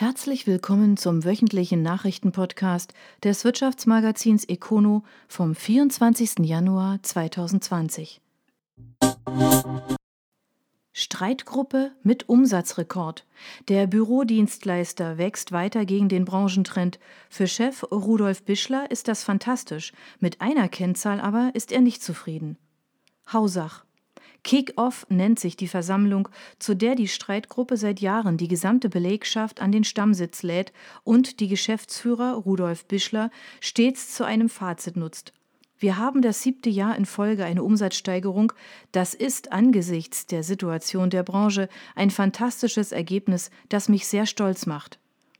Herzlich willkommen zum wöchentlichen Nachrichtenpodcast des Wirtschaftsmagazins Econo vom 24. Januar 2020. Streitgruppe mit Umsatzrekord. Der Bürodienstleister wächst weiter gegen den Branchentrend. Für Chef Rudolf Bischler ist das fantastisch. Mit einer Kennzahl aber ist er nicht zufrieden. Hausach. Kick-Off nennt sich die Versammlung, zu der die Streitgruppe seit Jahren die gesamte Belegschaft an den Stammsitz lädt und die Geschäftsführer Rudolf Bischler stets zu einem Fazit nutzt. Wir haben das siebte Jahr in Folge eine Umsatzsteigerung. Das ist angesichts der Situation der Branche ein fantastisches Ergebnis, das mich sehr stolz macht.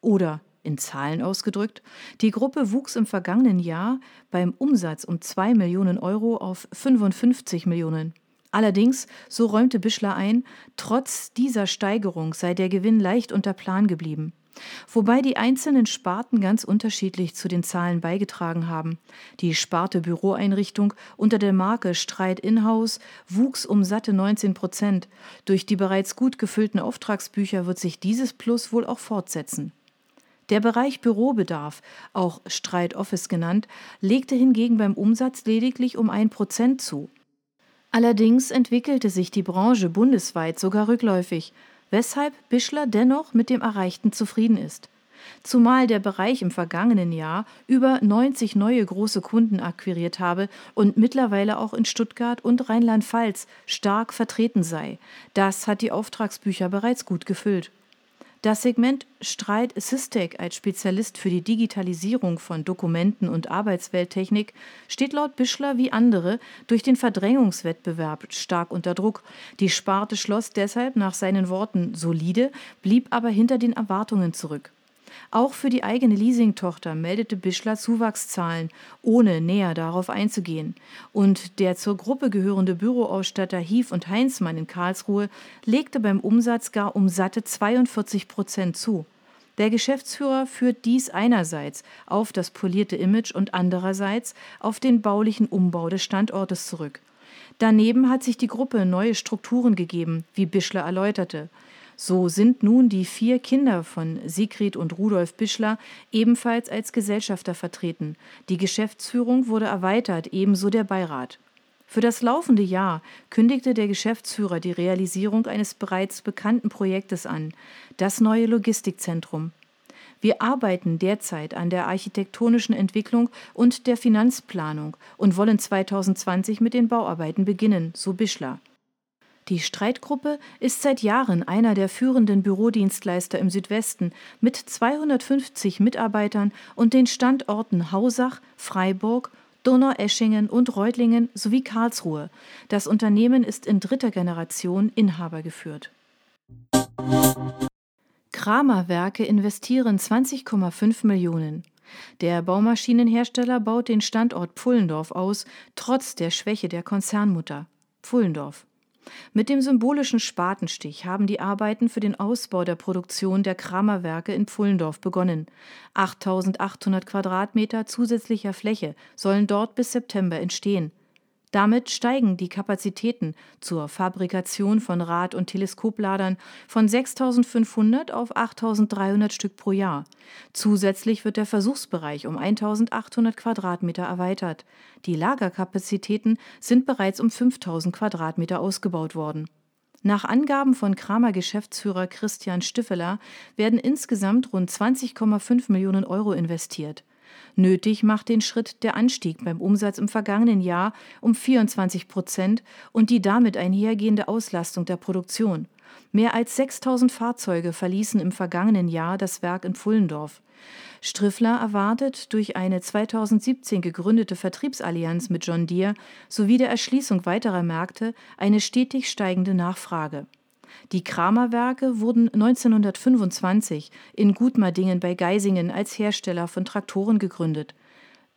Oder in Zahlen ausgedrückt, die Gruppe wuchs im vergangenen Jahr beim Umsatz um 2 Millionen Euro auf 55 Millionen. Allerdings, so räumte Bischler ein, trotz dieser Steigerung sei der Gewinn leicht unter Plan geblieben. Wobei die einzelnen Sparten ganz unterschiedlich zu den Zahlen beigetragen haben. Die Sparte Büroeinrichtung unter der Marke Streit Inhouse wuchs um satte 19 Prozent. Durch die bereits gut gefüllten Auftragsbücher wird sich dieses Plus wohl auch fortsetzen. Der Bereich Bürobedarf, auch Streit Office genannt, legte hingegen beim Umsatz lediglich um ein Prozent zu. Allerdings entwickelte sich die Branche bundesweit sogar rückläufig, weshalb Bischler dennoch mit dem Erreichten zufrieden ist. Zumal der Bereich im vergangenen Jahr über 90 neue große Kunden akquiriert habe und mittlerweile auch in Stuttgart und Rheinland-Pfalz stark vertreten sei. Das hat die Auftragsbücher bereits gut gefüllt. Das Segment Streit Systec als Spezialist für die Digitalisierung von Dokumenten und Arbeitswelttechnik steht laut Bischler wie andere durch den Verdrängungswettbewerb stark unter Druck. Die Sparte schloss deshalb nach seinen Worten solide, blieb aber hinter den Erwartungen zurück. Auch für die eigene Leasingtochter meldete Bischler Zuwachszahlen, ohne näher darauf einzugehen. Und der zur Gruppe gehörende Büroausstatter Hief und Heinzmann in Karlsruhe legte beim Umsatz gar um satte 42 Prozent zu. Der Geschäftsführer führt dies einerseits auf das polierte Image und andererseits auf den baulichen Umbau des Standortes zurück. Daneben hat sich die Gruppe neue Strukturen gegeben, wie Bischler erläuterte. So sind nun die vier Kinder von Sigrid und Rudolf Bischler ebenfalls als Gesellschafter vertreten. Die Geschäftsführung wurde erweitert, ebenso der Beirat. Für das laufende Jahr kündigte der Geschäftsführer die Realisierung eines bereits bekannten Projektes an, das neue Logistikzentrum. Wir arbeiten derzeit an der architektonischen Entwicklung und der Finanzplanung und wollen 2020 mit den Bauarbeiten beginnen, so Bischler. Die Streitgruppe ist seit Jahren einer der führenden Bürodienstleister im Südwesten mit 250 Mitarbeitern und den Standorten Hausach, Freiburg, Donaueschingen und Reutlingen sowie Karlsruhe. Das Unternehmen ist in dritter Generation Inhaber geführt. Kramer Werke investieren 20,5 Millionen. Der Baumaschinenhersteller baut den Standort Pfullendorf aus, trotz der Schwäche der Konzernmutter. Pfullendorf. Mit dem symbolischen Spatenstich haben die Arbeiten für den Ausbau der Produktion der Kramerwerke in Pfullendorf begonnen. 8800 Quadratmeter zusätzlicher Fläche sollen dort bis September entstehen. Damit steigen die Kapazitäten zur Fabrikation von Rad- und Teleskopladern von 6500 auf 8300 Stück pro Jahr. Zusätzlich wird der Versuchsbereich um 1800 Quadratmeter erweitert. Die Lagerkapazitäten sind bereits um 5000 Quadratmeter ausgebaut worden. Nach Angaben von Kramer Geschäftsführer Christian Stiffeler werden insgesamt rund 20,5 Millionen Euro investiert. Nötig macht den Schritt der Anstieg beim Umsatz im vergangenen Jahr um 24 Prozent und die damit einhergehende Auslastung der Produktion. Mehr als 6000 Fahrzeuge verließen im vergangenen Jahr das Werk in Pfullendorf. Striffler erwartet durch eine 2017 gegründete Vertriebsallianz mit John Deere sowie der Erschließung weiterer Märkte eine stetig steigende Nachfrage. Die Kramerwerke wurden 1925 in Gutmardingen bei Geisingen als Hersteller von Traktoren gegründet.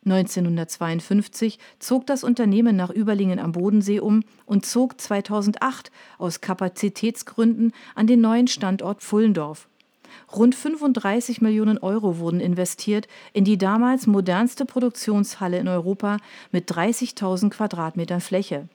1952 zog das Unternehmen nach Überlingen am Bodensee um und zog 2008 aus Kapazitätsgründen an den neuen Standort Pfullendorf. Rund 35 Millionen Euro wurden investiert in die damals modernste Produktionshalle in Europa mit 30.000 Quadratmetern Fläche.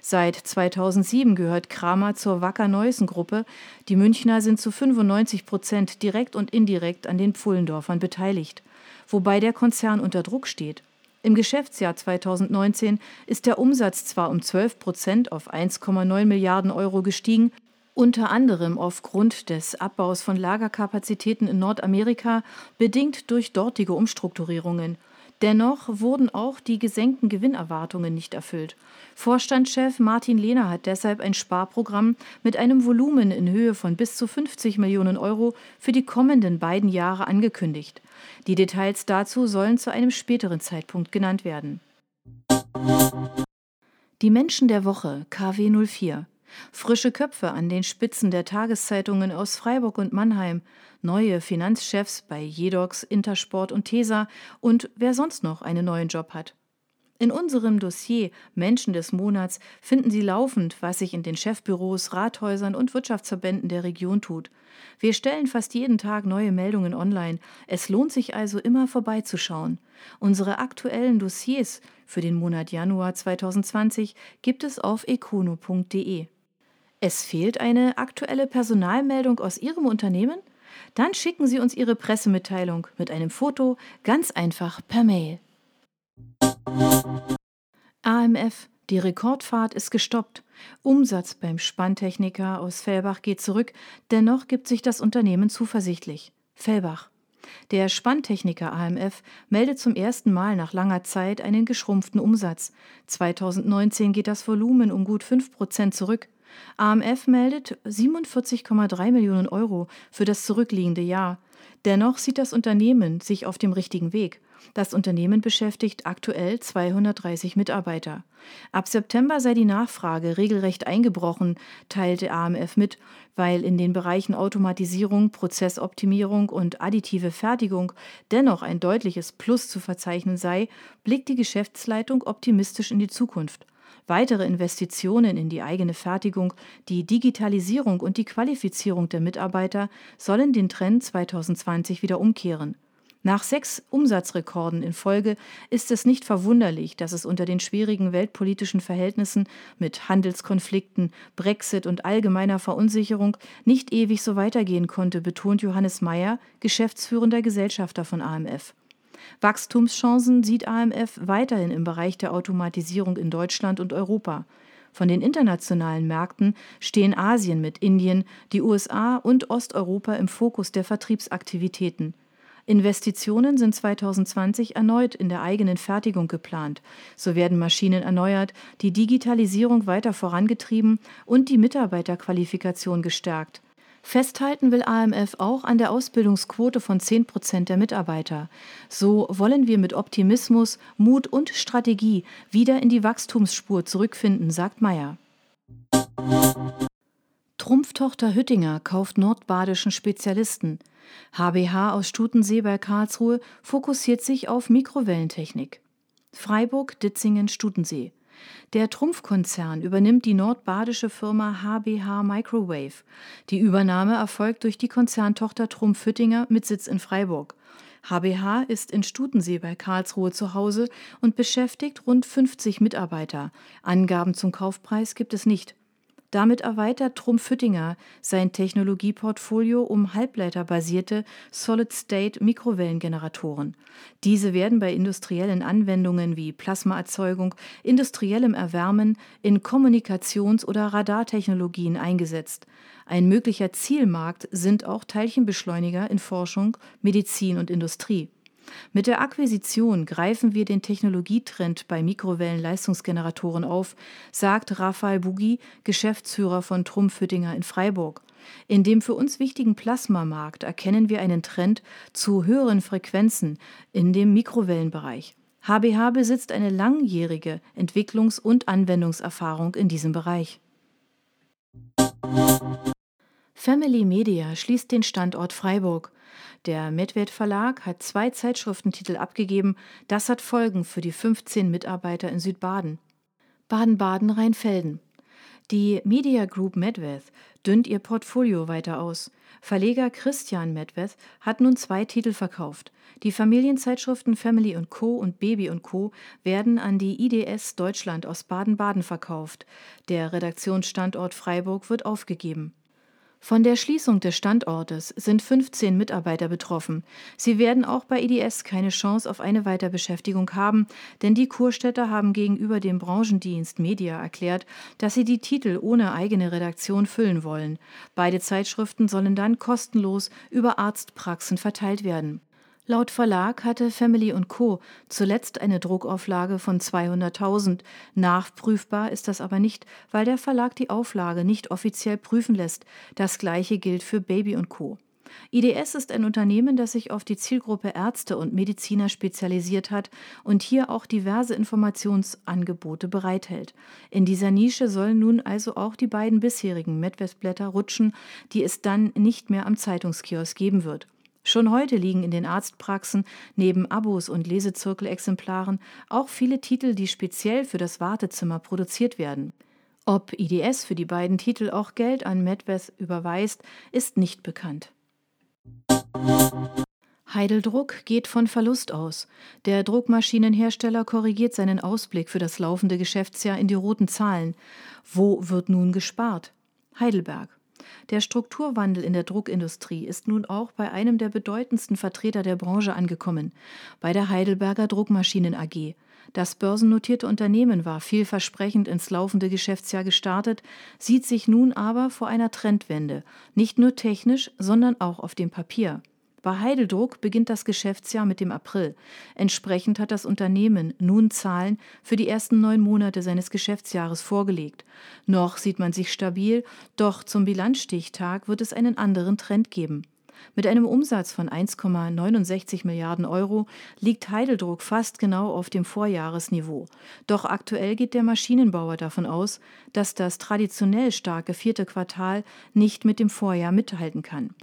Seit 2007 gehört Kramer zur Wacker-Neusen-Gruppe. Die Münchner sind zu 95 Prozent direkt und indirekt an den Pfullendorfern beteiligt, wobei der Konzern unter Druck steht. Im Geschäftsjahr 2019 ist der Umsatz zwar um 12 Prozent auf 1,9 Milliarden Euro gestiegen, unter anderem aufgrund des Abbaus von Lagerkapazitäten in Nordamerika, bedingt durch dortige Umstrukturierungen. Dennoch wurden auch die gesenkten Gewinnerwartungen nicht erfüllt. Vorstandschef Martin Lehner hat deshalb ein Sparprogramm mit einem Volumen in Höhe von bis zu 50 Millionen Euro für die kommenden beiden Jahre angekündigt. Die Details dazu sollen zu einem späteren Zeitpunkt genannt werden. Die Menschen der Woche KW 04 Frische Köpfe an den Spitzen der Tageszeitungen aus Freiburg und Mannheim, neue Finanzchefs bei Jedox, Intersport und Tesa und wer sonst noch einen neuen Job hat. In unserem Dossier Menschen des Monats finden Sie laufend, was sich in den Chefbüros, Rathäusern und Wirtschaftsverbänden der Region tut. Wir stellen fast jeden Tag neue Meldungen online. Es lohnt sich also immer vorbeizuschauen. Unsere aktuellen Dossiers für den Monat Januar 2020 gibt es auf econo.de. Es fehlt eine aktuelle Personalmeldung aus Ihrem Unternehmen? Dann schicken Sie uns Ihre Pressemitteilung mit einem Foto ganz einfach per Mail. AMF, die Rekordfahrt ist gestoppt. Umsatz beim Spanntechniker aus Fellbach geht zurück, dennoch gibt sich das Unternehmen zuversichtlich. Fellbach. Der Spanntechniker AMF meldet zum ersten Mal nach langer Zeit einen geschrumpften Umsatz. 2019 geht das Volumen um gut 5 Prozent zurück. AMF meldet 47,3 Millionen Euro für das zurückliegende Jahr. Dennoch sieht das Unternehmen sich auf dem richtigen Weg. Das Unternehmen beschäftigt aktuell 230 Mitarbeiter. Ab September sei die Nachfrage regelrecht eingebrochen, teilte AMF mit, weil in den Bereichen Automatisierung, Prozessoptimierung und additive Fertigung dennoch ein deutliches Plus zu verzeichnen sei, blickt die Geschäftsleitung optimistisch in die Zukunft. Weitere Investitionen in die eigene Fertigung, die Digitalisierung und die Qualifizierung der Mitarbeiter sollen den Trend 2020 wieder umkehren. Nach sechs Umsatzrekorden in Folge ist es nicht verwunderlich, dass es unter den schwierigen weltpolitischen Verhältnissen mit Handelskonflikten, Brexit und allgemeiner Verunsicherung nicht ewig so weitergehen konnte, betont Johannes Mayer, geschäftsführender Gesellschafter von AMF. Wachstumschancen sieht AMF weiterhin im Bereich der Automatisierung in Deutschland und Europa. Von den internationalen Märkten stehen Asien mit Indien, die USA und Osteuropa im Fokus der Vertriebsaktivitäten. Investitionen sind 2020 erneut in der eigenen Fertigung geplant. So werden Maschinen erneuert, die Digitalisierung weiter vorangetrieben und die Mitarbeiterqualifikation gestärkt. Festhalten will AMF auch an der Ausbildungsquote von 10 Prozent der Mitarbeiter. So wollen wir mit Optimismus, Mut und Strategie wieder in die Wachstumsspur zurückfinden, sagt Meyer. Trumpftochter Hüttinger kauft nordbadischen Spezialisten. HBH aus Stutensee bei Karlsruhe fokussiert sich auf Mikrowellentechnik. Freiburg, Ditzingen, Stutensee. Der Trumpfkonzern übernimmt die nordbadische Firma HBH Microwave. Die Übernahme erfolgt durch die Konzerntochter Trumpf Hüttinger mit Sitz in Freiburg. HBH ist in Stutensee bei Karlsruhe zu Hause und beschäftigt rund 50 Mitarbeiter. Angaben zum Kaufpreis gibt es nicht. Damit erweitert Trumpf Füttinger sein Technologieportfolio um halbleiterbasierte Solid-State-Mikrowellengeneratoren. Diese werden bei industriellen Anwendungen wie Plasmaerzeugung, industriellem Erwärmen, in Kommunikations- oder Radartechnologien eingesetzt. Ein möglicher Zielmarkt sind auch Teilchenbeschleuniger in Forschung, Medizin und Industrie. Mit der Akquisition greifen wir den Technologietrend bei Mikrowellenleistungsgeneratoren auf, sagt Raphael Buggi, Geschäftsführer von Trumpfhüttinger in Freiburg. In dem für uns wichtigen Plasmamarkt erkennen wir einen Trend zu höheren Frequenzen in dem Mikrowellenbereich. HBH besitzt eine langjährige Entwicklungs- und Anwendungserfahrung in diesem Bereich. Family Media schließt den Standort Freiburg. Der Medved Verlag hat zwei Zeitschriftentitel abgegeben. Das hat Folgen für die 15 Mitarbeiter in Südbaden. Baden-Baden-Rheinfelden. Die Media Group Medved dünnt ihr Portfolio weiter aus. Verleger Christian Medved hat nun zwei Titel verkauft. Die Familienzeitschriften Family Co. und Baby Co. werden an die IDS Deutschland aus Baden-Baden verkauft. Der Redaktionsstandort Freiburg wird aufgegeben. Von der Schließung des Standortes sind 15 Mitarbeiter betroffen. Sie werden auch bei IDS keine Chance auf eine Weiterbeschäftigung haben, denn die Kurstädter haben gegenüber dem Branchendienst Media erklärt, dass sie die Titel ohne eigene Redaktion füllen wollen. Beide Zeitschriften sollen dann kostenlos über Arztpraxen verteilt werden. Laut Verlag hatte Family Co. zuletzt eine Druckauflage von 200.000. Nachprüfbar ist das aber nicht, weil der Verlag die Auflage nicht offiziell prüfen lässt. Das gleiche gilt für Baby Co. IDS ist ein Unternehmen, das sich auf die Zielgruppe Ärzte und Mediziner spezialisiert hat und hier auch diverse Informationsangebote bereithält. In dieser Nische sollen nun also auch die beiden bisherigen Medwestblätter rutschen, die es dann nicht mehr am Zeitungskiosk geben wird. Schon heute liegen in den Arztpraxen neben Abos und Lesezirkelexemplaren auch viele Titel, die speziell für das Wartezimmer produziert werden. Ob IDS für die beiden Titel auch Geld an Medveth überweist, ist nicht bekannt. Heideldruck geht von Verlust aus. Der Druckmaschinenhersteller korrigiert seinen Ausblick für das laufende Geschäftsjahr in die roten Zahlen. Wo wird nun gespart? Heidelberg. Der Strukturwandel in der Druckindustrie ist nun auch bei einem der bedeutendsten Vertreter der Branche angekommen, bei der Heidelberger Druckmaschinen AG. Das börsennotierte Unternehmen war vielversprechend ins laufende Geschäftsjahr gestartet, sieht sich nun aber vor einer Trendwende, nicht nur technisch, sondern auch auf dem Papier. Bei Heideldruck beginnt das Geschäftsjahr mit dem April. Entsprechend hat das Unternehmen nun Zahlen für die ersten neun Monate seines Geschäftsjahres vorgelegt. Noch sieht man sich stabil, doch zum Bilanzstichtag wird es einen anderen Trend geben. Mit einem Umsatz von 1,69 Milliarden Euro liegt Heideldruck fast genau auf dem Vorjahresniveau. Doch aktuell geht der Maschinenbauer davon aus, dass das traditionell starke vierte Quartal nicht mit dem Vorjahr mithalten kann.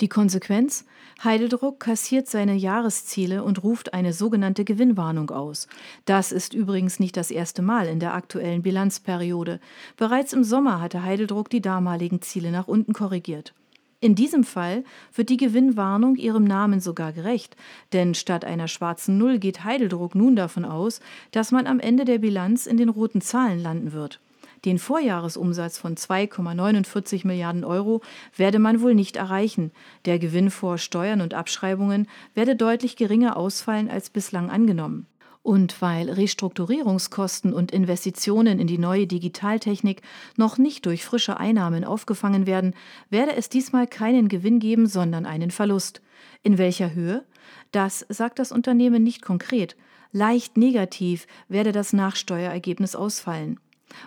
Die Konsequenz? Heideldruck kassiert seine Jahresziele und ruft eine sogenannte Gewinnwarnung aus. Das ist übrigens nicht das erste Mal in der aktuellen Bilanzperiode. Bereits im Sommer hatte Heideldruck die damaligen Ziele nach unten korrigiert. In diesem Fall wird die Gewinnwarnung ihrem Namen sogar gerecht, denn statt einer schwarzen Null geht Heideldruck nun davon aus, dass man am Ende der Bilanz in den roten Zahlen landen wird. Den Vorjahresumsatz von 2,49 Milliarden Euro werde man wohl nicht erreichen. Der Gewinn vor Steuern und Abschreibungen werde deutlich geringer ausfallen als bislang angenommen. Und weil Restrukturierungskosten und Investitionen in die neue Digitaltechnik noch nicht durch frische Einnahmen aufgefangen werden, werde es diesmal keinen Gewinn geben, sondern einen Verlust. In welcher Höhe? Das sagt das Unternehmen nicht konkret. Leicht negativ werde das Nachsteuerergebnis ausfallen.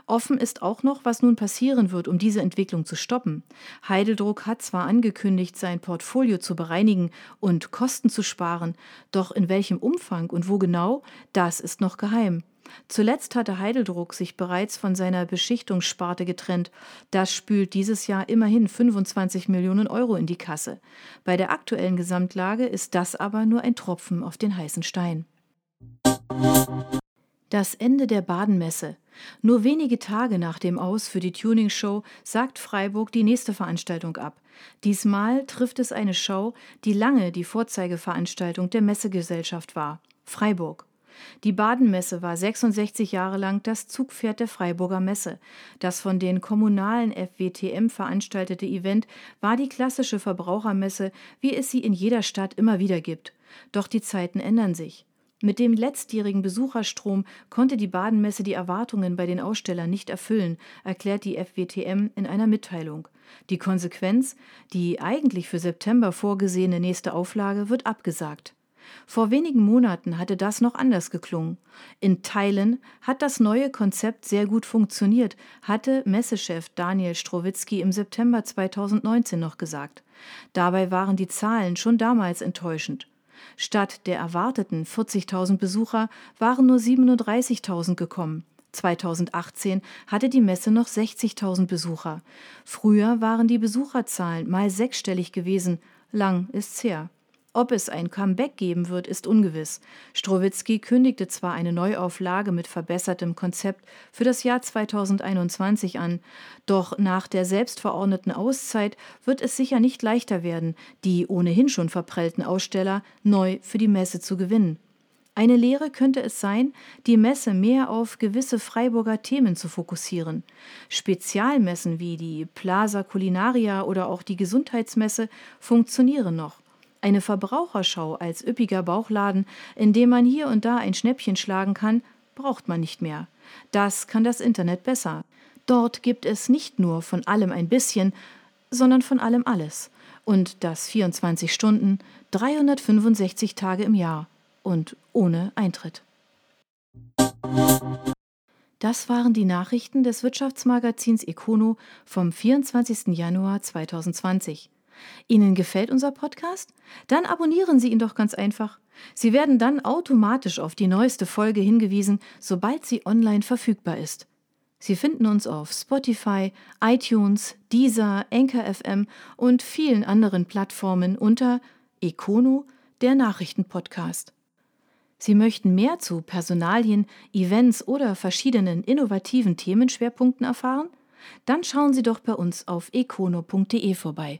Offen ist auch noch, was nun passieren wird, um diese Entwicklung zu stoppen. Heideldruck hat zwar angekündigt, sein Portfolio zu bereinigen und Kosten zu sparen, doch in welchem Umfang und wo genau, das ist noch geheim. Zuletzt hatte Heideldruck sich bereits von seiner Beschichtungssparte getrennt. Das spült dieses Jahr immerhin 25 Millionen Euro in die Kasse. Bei der aktuellen Gesamtlage ist das aber nur ein Tropfen auf den heißen Stein. Das Ende der Badenmesse. Nur wenige Tage nach dem Aus für die Tuning-Show sagt Freiburg die nächste Veranstaltung ab. Diesmal trifft es eine Show, die lange die Vorzeigeveranstaltung der Messegesellschaft war. Freiburg. Die Badenmesse war 66 Jahre lang das Zugpferd der Freiburger Messe. Das von den kommunalen FWTM veranstaltete Event war die klassische Verbrauchermesse, wie es sie in jeder Stadt immer wieder gibt. Doch die Zeiten ändern sich. Mit dem letztjährigen Besucherstrom konnte die Badenmesse die Erwartungen bei den Ausstellern nicht erfüllen, erklärt die FWTM in einer Mitteilung. Die Konsequenz, die eigentlich für September vorgesehene nächste Auflage wird abgesagt. Vor wenigen Monaten hatte das noch anders geklungen. In Teilen hat das neue Konzept sehr gut funktioniert, hatte Messechef Daniel Strowitzki im September 2019 noch gesagt. Dabei waren die Zahlen schon damals enttäuschend. Statt der erwarteten 40.000 Besucher waren nur 37.000 gekommen. 2018 hatte die Messe noch 60.000 Besucher. Früher waren die Besucherzahlen mal sechsstellig gewesen. Lang ist's her. Ob es ein Comeback geben wird, ist ungewiss. Strowitzki kündigte zwar eine Neuauflage mit verbessertem Konzept für das Jahr 2021 an, doch nach der selbstverordneten Auszeit wird es sicher nicht leichter werden, die ohnehin schon verprellten Aussteller neu für die Messe zu gewinnen. Eine Lehre könnte es sein, die Messe mehr auf gewisse Freiburger Themen zu fokussieren. Spezialmessen wie die Plaza Culinaria oder auch die Gesundheitsmesse funktionieren noch. Eine Verbraucherschau als üppiger Bauchladen, in dem man hier und da ein Schnäppchen schlagen kann, braucht man nicht mehr. Das kann das Internet besser. Dort gibt es nicht nur von allem ein bisschen, sondern von allem alles. Und das 24 Stunden, 365 Tage im Jahr und ohne Eintritt. Das waren die Nachrichten des Wirtschaftsmagazins Econo vom 24. Januar 2020. Ihnen gefällt unser Podcast? Dann abonnieren Sie ihn doch ganz einfach. Sie werden dann automatisch auf die neueste Folge hingewiesen, sobald sie online verfügbar ist. Sie finden uns auf Spotify, iTunes, Deezer, Anchor FM und vielen anderen Plattformen unter Econo, der Nachrichtenpodcast. Sie möchten mehr zu Personalien, Events oder verschiedenen innovativen Themenschwerpunkten erfahren? Dann schauen Sie doch bei uns auf econo.de vorbei.